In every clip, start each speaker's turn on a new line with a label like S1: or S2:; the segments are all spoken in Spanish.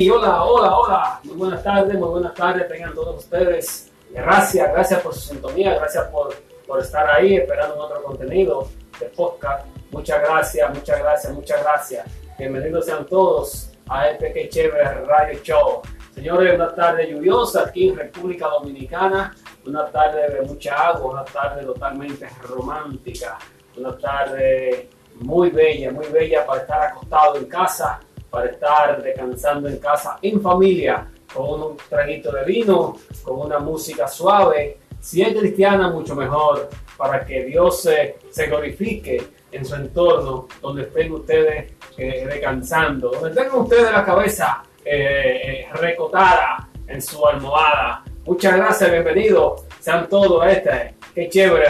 S1: Hola, hola, hola. Muy buenas tardes, muy buenas tardes. Tengan todos ustedes. Gracias, gracias por su sintonía, gracias por, por estar ahí esperando otro contenido de podcast. Muchas gracias, muchas gracias, muchas gracias. Bienvenidos sean todos a este que chévere radio show. Señores, una tarde lluviosa aquí en República Dominicana, una tarde de mucha agua, una tarde totalmente romántica, una tarde muy bella, muy bella para estar acostado en casa, para estar descansando en casa en familia, con un traguito de vino, con una música suave. Si es cristiana, mucho mejor, para que Dios se, glorifique en su entorno, donde estén ustedes eh, descansando, donde tengan ustedes la cabeza eh, eh, recotada en su almohada. Muchas gracias, bienvenidos sean todos a este, qué chévere,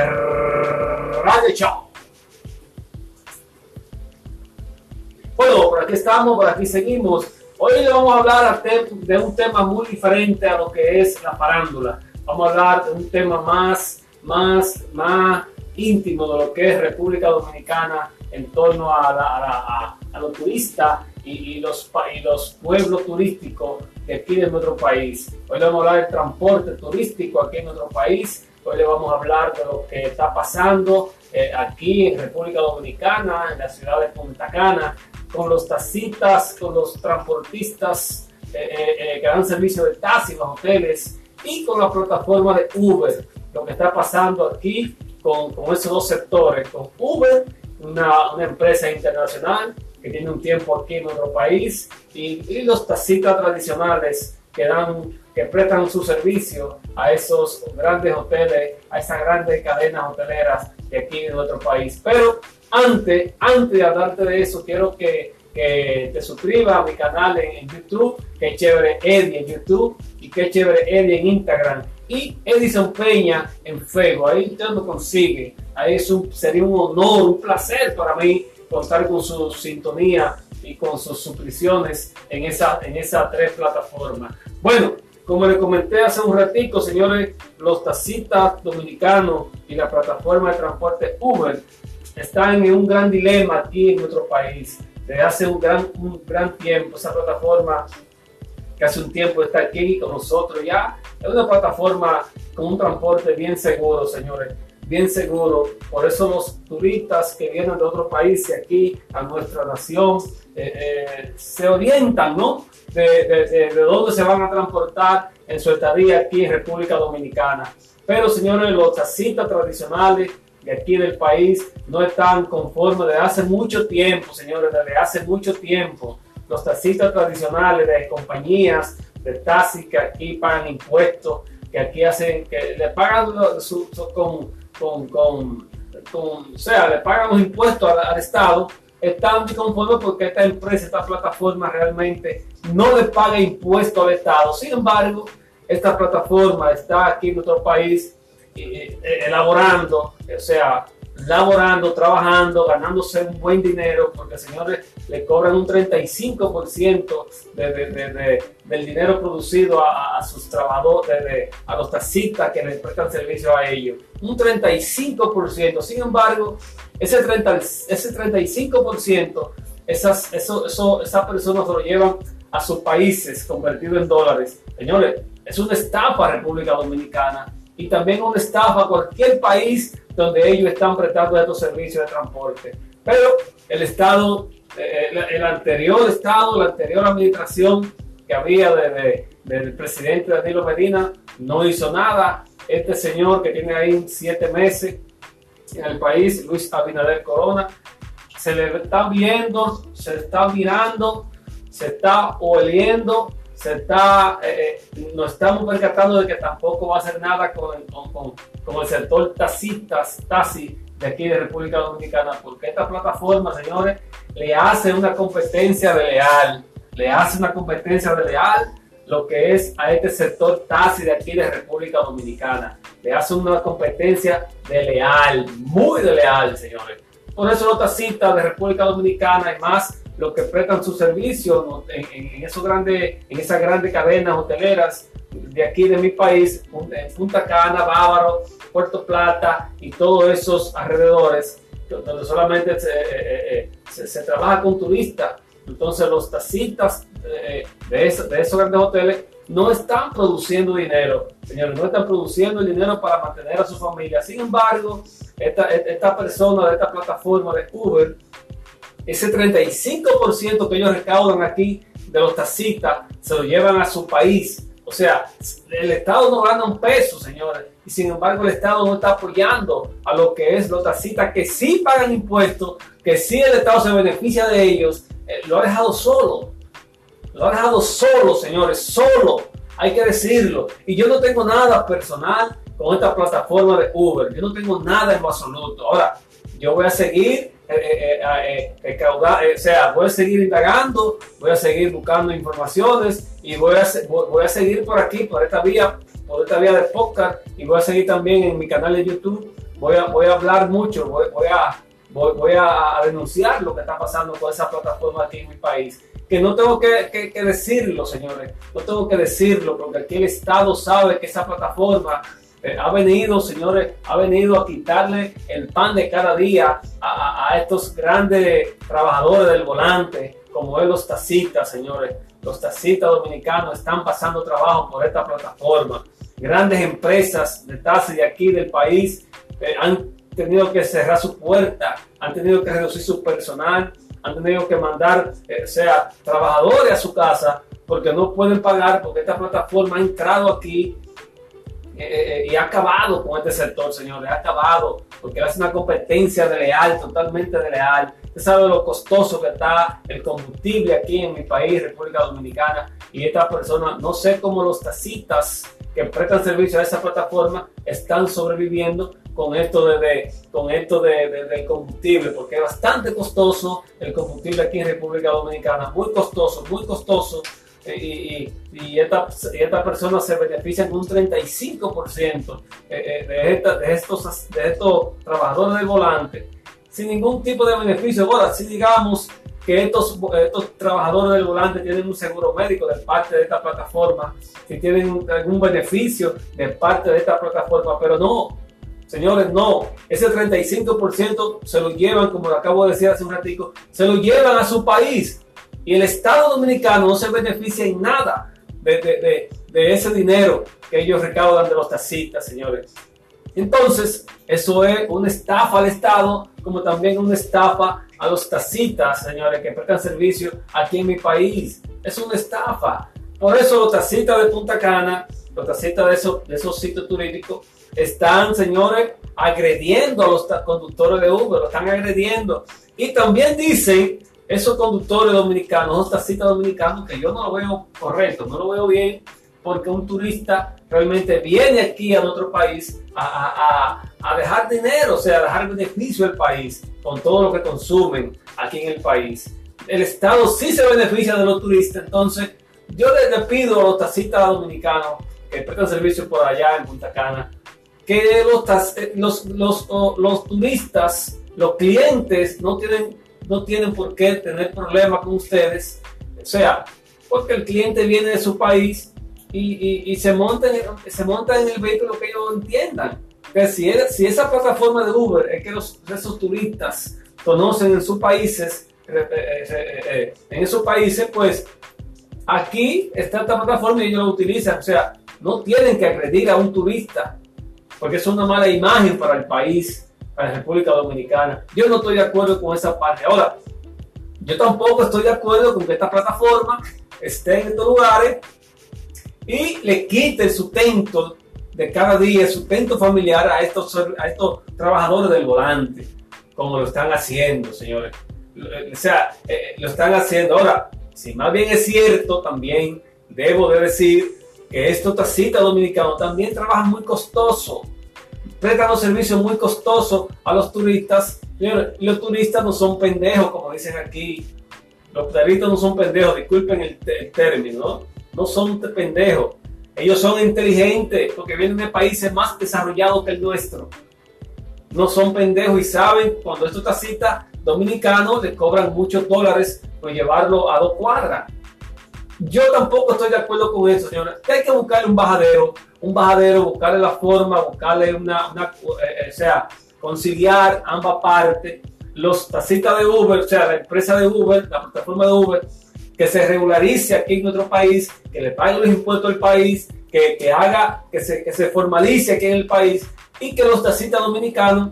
S1: Radio Show. Bueno, por aquí estamos, por aquí seguimos. Hoy le vamos a hablar de un tema muy diferente a lo que es la farándula. Vamos a hablar de un tema más, más, más íntimo de lo que es República Dominicana en torno a, la, a, los turistas y, los, y los pueblos turísticos de aquí de nuestro país. Hoy le vamos a hablar del transporte turístico aquí en nuestro país. Hoy le vamos a hablar de lo que está pasando eh, aquí en República Dominicana, en la ciudad de Punta Cana, con los taxistas, con los transportistas eh, eh, que dan servicio de taxi en los hoteles y con la plataforma de Uber. Lo que está pasando aquí con, con esos dos sectores, con Uber, una, una, empresa internacional que tiene un tiempo aquí en nuestro país, y, y los taxistas tradicionales que, dan, que prestan su servicio a esos grandes hoteles, a esas grandes cadenas hoteleras de aquí en nuestro país. Pero antes, antes de hablarte de eso, quiero que, te suscribas a mi canal en, YouTube, que chévere Eddie en YouTube y que chévere Eddie en Instagram y Edison Peña en Facebook. Ahí usted lo consigue. Ahí es un, sería un honor, un placer para mí contar con su sintonía y con sus suscripciones en esa en esas tres plataformas. Bueno, como le comenté hace un ratico, señores, los taxistas dominicanos y la plataforma de transporte Uber están en un gran dilema aquí en nuestro país. Desde hace un gran, un gran tiempo, esa plataforma que hace un tiempo está aquí con nosotros ya, es una plataforma con un transporte bien seguro, señores, bien seguro. Por eso los turistas que vienen de otros países aquí a nuestra nación eh, eh, se orientan, ¿no? De, de, de, dónde se van a transportar en su estadía aquí en República Dominicana. Pero, señores, los taxistas tradicionales de aquí del país no están conformes desde hace mucho tiempo, señores, desde hace mucho tiempo. Los taxistas tradicionales de compañías de taxis que aquí pagan impuestos, que aquí hacen, que le pagan con, con, con, con, o sea, le pagan los impuestos al, Estado, están conformes porque esta empresa, esta plataforma realmente no le paga impuestos al Estado. Sin embargo, esta plataforma está aquí en nuestro país eh, elaborando, o sea, laborando, trabajando, ganándose un buen dinero, porque señores le cobran un 35% de, de, de, del dinero producido a, sus trabajadores, a los taxistas que les prestan servicio a ellos. Un 35%. Sin embargo, ese, 30, ese 35%, esas, eso, eso, esas personas lo llevan a sus países convertido en dólares. Señores, es una estafa República Dominicana y también una estafa a cualquier país donde ellos están prestando estos servicios de transporte. Pero el Estado, eh, el, anterior Estado, la anterior administración que había de, del presidente Danilo Medina no hizo nada. Este señor que tiene ahí siete meses en el país, Luis Abinader Corona, se le está viendo, se está mirando, se está oliendo se está, eh, eh, nos estamos percatando de que tampoco va a hacer nada con, con, con, el sector taxistas, taxi de aquí de República Dominicana, porque esta plataforma, señores, le hace una competencia de leal, le hace una competencia de leal lo que es a este sector taxi de aquí de República Dominicana. Le hace una competencia de leal, muy de leal, señores. Por eso los taxistas de República Dominicana y más los que prestan sus servicios en, en, en esas grandes cadenas hoteleras de aquí de mi país, en Punta Cana, Bávaro, Puerto Plata y todos esos alrededores, donde solamente se, eh, eh, eh, se, trabaja con turistas Entonces los taxistas eh, de, esos, de esos grandes hoteles no están produciendo dinero, señores, no están produciendo el dinero para mantener a su familia. Sin embargo, esta, esta persona de esta plataforma de Uber, ese 35% que ellos recaudan aquí de los taxistas, se lo llevan a su país. O sea, el Estado no gana un peso, señores, y sin embargo el Estado no está apoyando a lo que es los taxistas que sí pagan impuestos, que sí el Estado se beneficia de ellos, eh, lo ha dejado solo. Lo ha dejado solo, señores, solo. Hay que decirlo. Y yo no tengo nada personal con esta plataforma de Uber. Yo no tengo nada en lo absoluto. Ahora, yo voy a seguir, eh, eh, eh, o sea, voy a seguir indagando, voy a seguir buscando informaciones y voy a, voy a seguir por aquí, por esta vía, por esta vía de podcast y voy a seguir también en mi canal de YouTube. Voy a, voy a hablar mucho, voy, voy a, voy, voy a denunciar lo que está pasando con esa plataforma aquí en mi país que no tengo que, decirlo, señores, no tengo que decirlo, porque aquí el Estado sabe que esa plataforma eh, ha venido, señores, ha venido a quitarle el pan de cada día a, estos grandes trabajadores del volante, como es los taxistas, señores. Los taxistas dominicanos están pasando trabajo por esta plataforma. Grandes empresas de taxis de aquí del país eh, han tenido que cerrar su puerta, han tenido que reducir su personal, han tenido que mandar, eh, sea, trabajadores a su casa porque no pueden pagar, porque esta plataforma ha entrado aquí eh, y ha acabado con este sector, señores, ha acabado, porque hace una competencia leal, totalmente leal. Usted sabe lo costoso que está el combustible aquí en mi país, República Dominicana, y esta persona, no sé cómo los tacitas que prestan servicio a esa plataforma están sobreviviendo con esto de, con esto de, combustible, porque es bastante costoso el combustible aquí en República Dominicana, muy costoso, muy costoso. Eh, y, y, esta, esta persona se beneficia con un 35% eh, eh, de, esta, de, estos, de estos trabajadores del volante sin ningún tipo de beneficio. Ahora, si digamos que estos, estos trabajadores del volante tienen un seguro médico de parte de esta plataforma, que tienen algún beneficio de parte de esta plataforma, pero no, Señores, no, ese 35% se lo llevan, como lo acabo de decir hace un ratico, se lo llevan a su país. Y el Estado Dominicano no se beneficia en nada de, ese dinero que ellos recaudan de los taxistas, señores. Entonces, eso es una estafa al Estado, como también una estafa a los taxistas, señores, que prestan servicio aquí en mi país. Es una estafa. Por eso los taxistas de Punta Cana, los taxistas de esos, de esos sitios turísticos, están, señores, agrediendo a los conductores de Uber, lo están agrediendo. Y también dicen esos conductores dominicanos, esos taxistas dominicanos, que yo no lo veo correcto, no lo veo bien, porque un turista realmente viene aquí a nuestro país a, a, a, dejar dinero, o sea, a dejar beneficio al país con todo lo que consumen aquí en el país. El Estado sí se beneficia de los turistas, entonces yo les pido a los taxistas dominicanos que prestan servicio por allá en Punta Cana, que los, eh, los, los, los, turistas, los clientes no tienen, no tienen por qué tener problemas con ustedes. O sea, porque el cliente viene de su país y, y, se, monta en, se en el vehículo que ellos entiendan. Que si, si esa plataforma de Uber es que los, esos turistas conocen en sus países, eh, eh, en esos países, pues aquí está esta plataforma y ellos la utilizan. O sea, no tienen que agredir a un turista porque es una mala imagen para el país, para la República Dominicana. Yo no estoy de acuerdo con esa parte. Ahora, yo tampoco estoy de acuerdo con que esta plataforma esté en estos lugares y le quite el sustento de cada día, el sustento familiar a estos, a estos trabajadores del volante, como lo están haciendo, señores. O sea, eh, lo están haciendo. Ahora, si más bien es cierto, también debo de decir que estos taxistas dominicanos también trabajan muy costoso prestan los servicios muy costosos a los turistas. Y los turistas no son pendejos, como dicen aquí. Los turistas no son pendejos, disculpen el, término, ¿no? No son pendejos. Ellos son inteligentes porque vienen de países más desarrollados que el nuestro. No son pendejos y saben cuando estos taxistas dominicanos les cobran muchos dólares por llevarlo a dos cuadras. Yo tampoco estoy de acuerdo con eso, señora. hay que buscarle un bajadero, un bajadero, buscarle la forma, buscarle una, una eh, eh, o sea, conciliar ambas partes. los taxistas de Uber, o sea, la empresa de Uber, la plataforma de Uber, que se regularice aquí en nuestro país, que le pague los impuestos al país, que, que haga, que se, que se formalice aquí en el país y que los taxistas dominicanos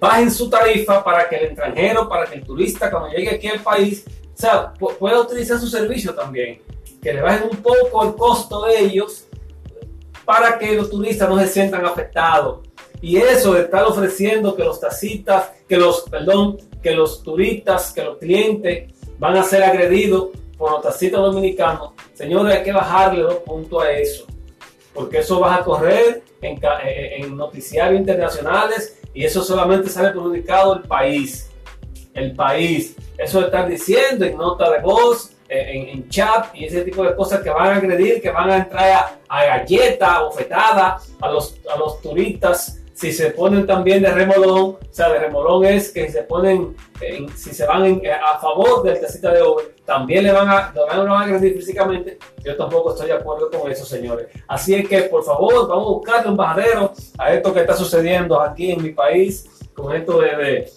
S1: bajen su tarifa para que el extranjero, para que el turista cuando llegue aquí al país, o sea, pueda utilizar su servicio también, que le bajen un poco el costo de ellos para que los turistas no se sientan afectados. Y eso de estar ofreciendo que los taxistas, que los, perdón, que los turistas, que los clientes van a ser agredidos por los taxistas dominicanos, señores, hay que bajarle dos puntos a eso, porque eso va a correr en, en noticiarios internacionales y eso solamente sale perjudicado el país. El país. Eso estar diciendo en nota de voz, en, chat y ese tipo de cosas que van a agredir, que van a entrar a, a galleta, bofetada a los, a los turistas si se ponen también de remolón, o sea, de remolón es que se ponen, si se van a favor del casita de Uber, también le van a, lo van a agredir físicamente. Yo tampoco estoy de acuerdo con eso, señores. Así es que, por favor, vamos a buscarle un bajadero a esto que está sucediendo aquí en mi país, con esto de, de,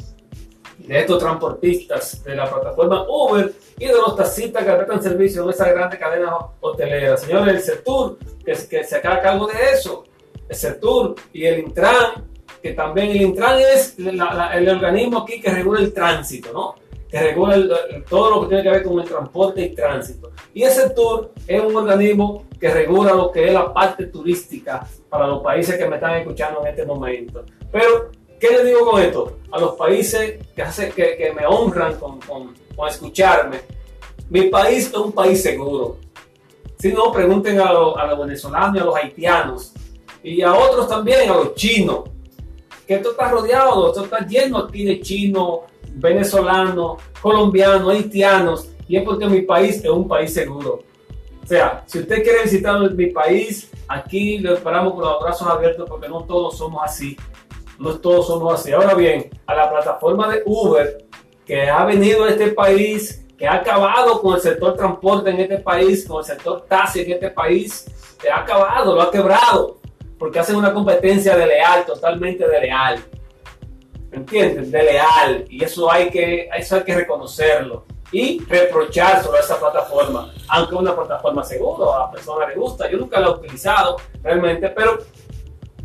S1: estos transportistas de la plataforma Uber y de los taxistas que prestan servicio en esa grande cadena hotelera. Señores, el sector que, que se haga cargo de eso el CERTUR y el Intran, que también el Intran es el organismo aquí que regula el tránsito, ¿no? que regula todo lo que tiene que ver con el transporte y tránsito. Y el CERTUR es un organismo que regula lo que es la parte turística para los países que me están escuchando en este momento. Pero, ¿qué le digo con esto? A los países que, hace, que, me honran con, con, con, escucharme, mi país es un país seguro. Si no, pregunten a, a los venezolanos y a los haitianos y a otros también, a los chinos, que esto está rodeado, esto está lleno aquí de chinos, venezolanos, colombianos, haitianos, y es porque mi país es un país seguro. O sea, si usted quiere visitar mi país, aquí le esperamos con los brazos abiertos porque no todos somos así. No todos somos así. Ahora bien, a la plataforma de Uber que ha venido a este país, que ha acabado con el sector transporte en este país, con el sector taxi en este país, que ha acabado, lo ha quebrado porque hacen una competencia de leal, totalmente de leal. ¿Me entienden? De leal. Y eso hay que, eso hay que reconocerlo. Y reprochar sobre esa plataforma. Aunque una plataforma segura, a la persona le gusta. Yo nunca la he utilizado realmente, pero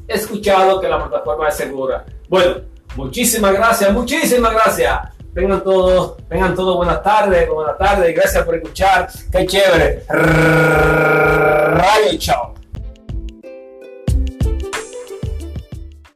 S1: he escuchado que la plataforma es segura. Bueno, muchísimas gracias, muchísimas gracias. Vengan todos, vengan todos buenas tardes, buenas tardes gracias por escuchar. Qué chévere. Radio Chao.